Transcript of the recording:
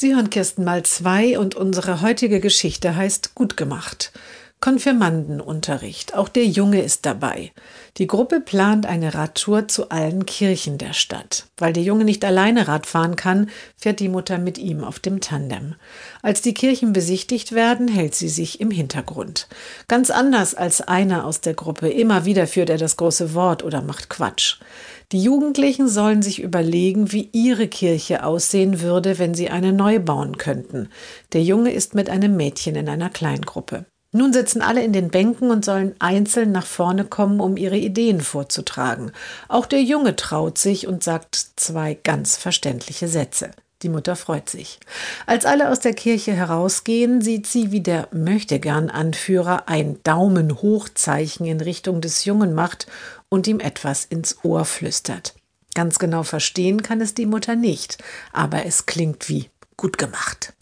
Sie hören Kirsten mal zwei und unsere heutige Geschichte heißt Gut gemacht. Konfirmandenunterricht. Auch der Junge ist dabei. Die Gruppe plant eine Radtour zu allen Kirchen der Stadt. Weil der Junge nicht alleine Rad fahren kann, fährt die Mutter mit ihm auf dem Tandem. Als die Kirchen besichtigt werden, hält sie sich im Hintergrund. Ganz anders als einer aus der Gruppe. Immer wieder führt er das große Wort oder macht Quatsch. Die Jugendlichen sollen sich überlegen, wie ihre Kirche aussehen würde, wenn sie eine neu bauen könnten. Der Junge ist mit einem Mädchen in einer Kleingruppe. Nun sitzen alle in den Bänken und sollen einzeln nach vorne kommen, um ihre Ideen vorzutragen. Auch der Junge traut sich und sagt zwei ganz verständliche Sätze. Die Mutter freut sich. Als alle aus der Kirche herausgehen, sieht sie, wie der Möchtegern-Anführer ein Daumen-Hoch-Zeichen in Richtung des Jungen macht und ihm etwas ins Ohr flüstert. Ganz genau verstehen kann es die Mutter nicht, aber es klingt wie gut gemacht.